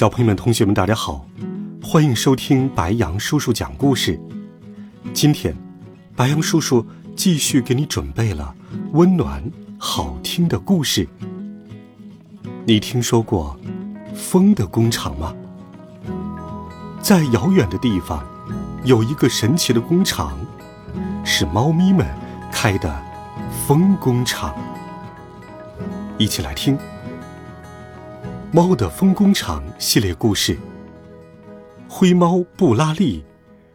小朋友们、同学们，大家好，欢迎收听白羊叔叔讲故事。今天，白羊叔叔继续给你准备了温暖、好听的故事。你听说过风的工厂吗？在遥远的地方，有一个神奇的工厂，是猫咪们开的风工厂。一起来听。《猫的风工厂》系列故事，《灰猫布拉利》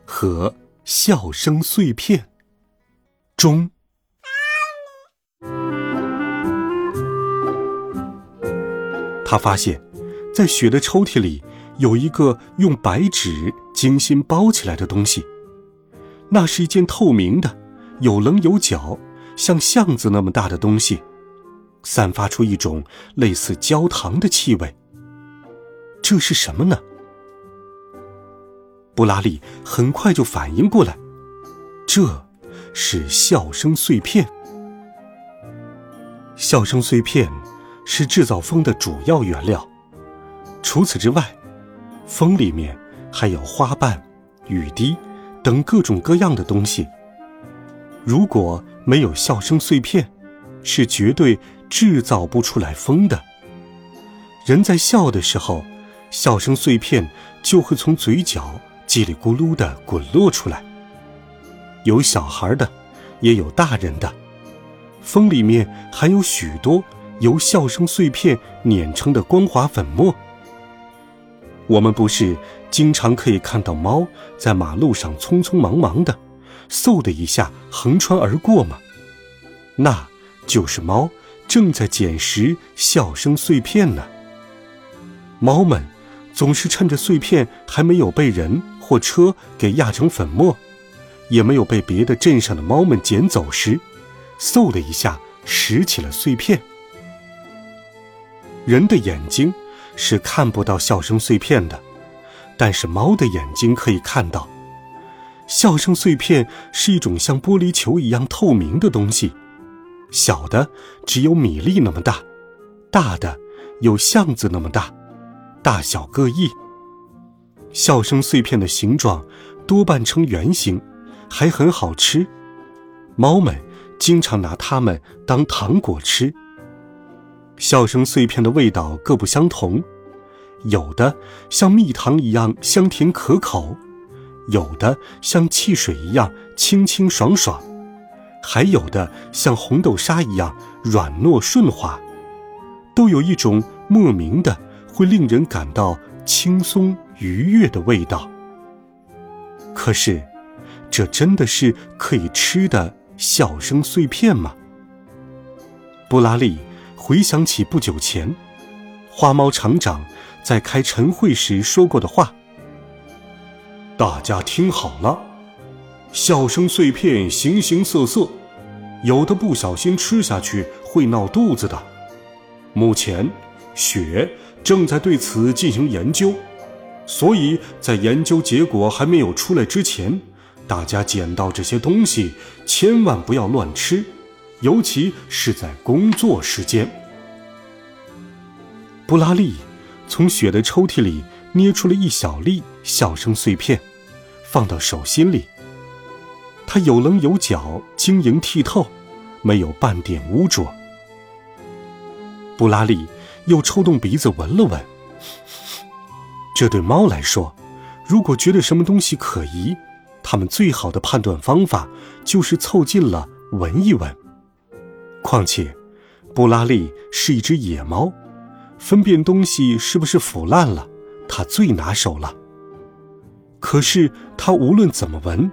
和笑声碎片。中，他发现，在雪的抽屉里有一个用白纸精心包起来的东西，那是一件透明的、有棱有角、像巷子那么大的东西。散发出一种类似焦糖的气味。这是什么呢？布拉利很快就反应过来，这是笑声碎片。笑声碎片是制造风的主要原料。除此之外，风里面还有花瓣、雨滴等各种各样的东西。如果没有笑声碎片，是绝对。制造不出来风的。人在笑的时候，笑声碎片就会从嘴角叽里咕噜的滚落出来。有小孩的，也有大人的。风里面含有许多由笑声碎片碾成的光滑粉末。我们不是经常可以看到猫在马路上匆匆忙忙的，嗖的一下横穿而过吗？那就是猫。正在捡拾笑声碎片呢。猫们总是趁着碎片还没有被人或车给压成粉末，也没有被别的镇上的猫们捡走时，嗖的一下拾起了碎片。人的眼睛是看不到笑声碎片的，但是猫的眼睛可以看到。笑声碎片是一种像玻璃球一样透明的东西。小的只有米粒那么大，大的有巷子那么大，大小各异。笑声碎片的形状多半呈圆形，还很好吃。猫们经常拿它们当糖果吃。笑声碎片的味道各不相同，有的像蜜糖一样香甜可口，有的像汽水一样清清爽爽。还有的像红豆沙一样软糯顺滑，都有一种莫名的会令人感到轻松愉悦的味道。可是，这真的是可以吃的笑声碎片吗？布拉利回想起不久前，花猫厂长在开晨会时说过的话：“大家听好了。”笑声碎片形形色色，有的不小心吃下去会闹肚子的。目前，雪正在对此进行研究，所以在研究结果还没有出来之前，大家捡到这些东西千万不要乱吃，尤其是在工作时间。布拉利从雪的抽屉里捏出了一小粒笑声碎片，放到手心里。它有棱有角，晶莹剔透，没有半点污浊。布拉利又抽动鼻子闻了闻。这对猫来说，如果觉得什么东西可疑，它们最好的判断方法就是凑近了闻一闻。况且，布拉利是一只野猫，分辨东西是不是腐烂了，它最拿手了。可是，它无论怎么闻。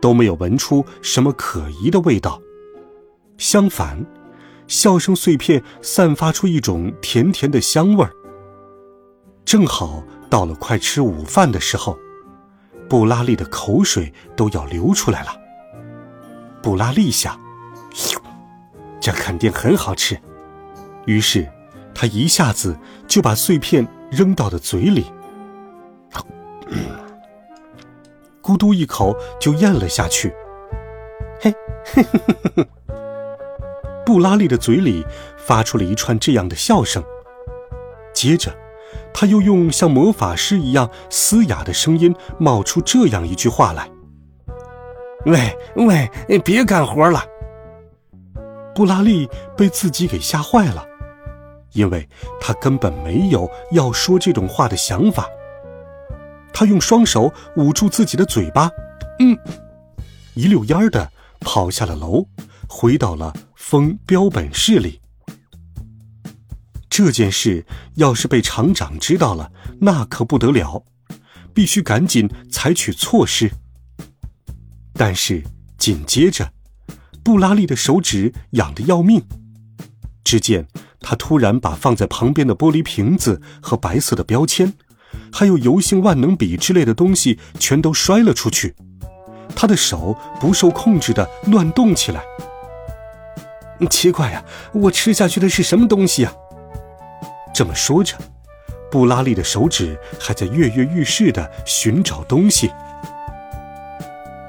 都没有闻出什么可疑的味道，相反，笑声碎片散发出一种甜甜的香味儿。正好到了快吃午饭的时候，布拉利的口水都要流出来了。布拉利想，这肯定很好吃，于是他一下子就把碎片扔到了嘴里，咕嘟一口就咽了下去。嘿，布拉利的嘴里发出了一串这样的笑声，接着。他又用像魔法师一样嘶哑的声音冒出这样一句话来：“喂喂，别干活了。”布拉利被自己给吓坏了，因为他根本没有要说这种话的想法。他用双手捂住自己的嘴巴，嗯，一溜烟儿的跑下了楼，回到了封标本室里。这件事要是被厂长知道了，那可不得了，必须赶紧采取措施。但是紧接着，布拉利的手指痒得要命。只见他突然把放在旁边的玻璃瓶子和白色的标签，还有油性万能笔之类的东西全都摔了出去，他的手不受控制的乱动起来。奇怪呀，我吃下去的是什么东西呀？这么说着，布拉利的手指还在跃跃欲试地寻找东西。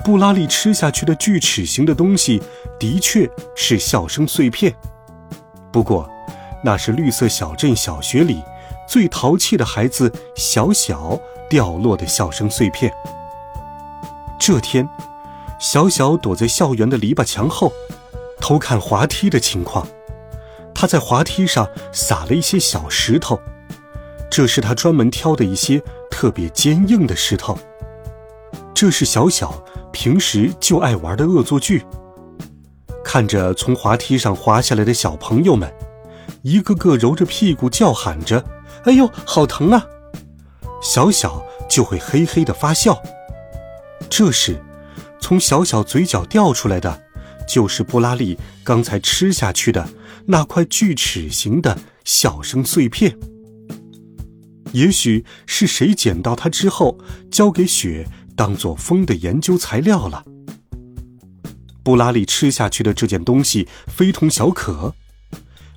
布拉利吃下去的锯齿形的东西，的确是笑声碎片。不过，那是绿色小镇小学里最淘气的孩子小小掉落的笑声碎片。这天，小小躲在校园的篱笆墙后，偷看滑梯的情况。他在滑梯上撒了一些小石头，这是他专门挑的一些特别坚硬的石头。这是小小平时就爱玩的恶作剧。看着从滑梯上滑下来的小朋友们，一个个揉着屁股叫喊着：“哎呦，好疼啊！”小小就会嘿嘿的发笑。这时，从小小嘴角掉出来的，就是布拉利刚才吃下去的。那块锯齿形的笑声碎片，也许是谁捡到它之后，交给雪当做风的研究材料了。布拉利吃下去的这件东西非同小可，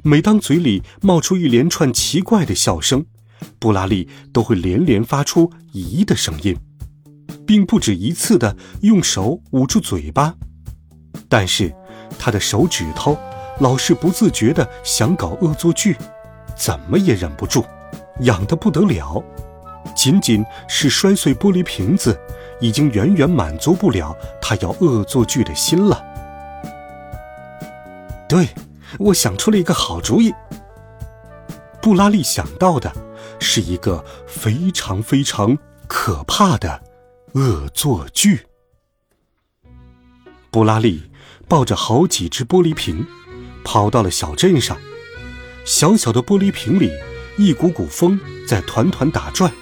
每当嘴里冒出一连串奇怪的笑声，布拉利都会连连发出咦的声音，并不止一次的用手捂住嘴巴，但是他的手指头。老是不自觉的想搞恶作剧，怎么也忍不住，痒得不得了。仅仅是摔碎玻璃瓶子，已经远远满足不了他要恶作剧的心了。对，我想出了一个好主意。布拉利想到的是一个非常非常可怕的恶作剧。布拉利抱着好几只玻璃瓶。跑到了小镇上，小小的玻璃瓶里，一股股风在团团打转，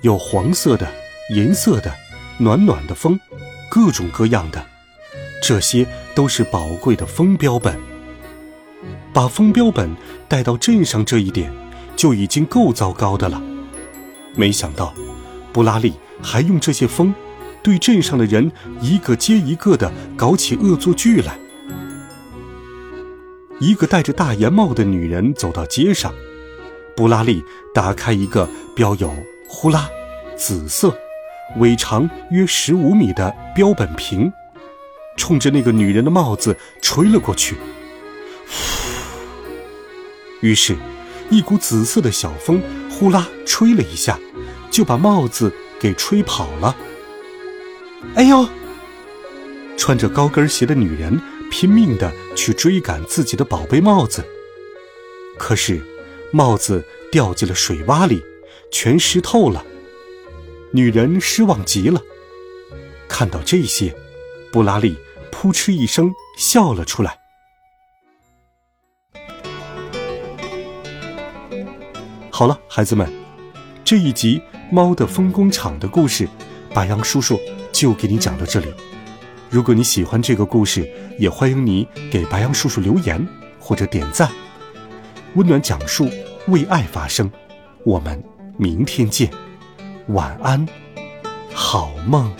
有黄色的、银色的、暖暖的风，各种各样的，这些都是宝贵的风标本。把风标本带到镇上这一点，就已经够糟糕的了。没想到，布拉利还用这些风，对镇上的人一个接一个的搞起恶作剧来。一个戴着大檐帽的女人走到街上，布拉利打开一个标有“呼啦”紫色、尾长约十五米的标本瓶，冲着那个女人的帽子吹了过去。于是，一股紫色的小风呼啦吹了一下，就把帽子给吹跑了。哎呦！穿着高跟鞋的女人。拼命的去追赶自己的宝贝帽子，可是帽子掉进了水洼里，全湿透了。女人失望极了。看到这些，布拉利扑哧一声笑了出来。好了，孩子们，这一集《猫的风工厂》的故事，白杨叔叔就给你讲到这里。如果你喜欢这个故事，也欢迎你给白杨叔叔留言或者点赞。温暖讲述，为爱发声。我们明天见。晚安，好梦。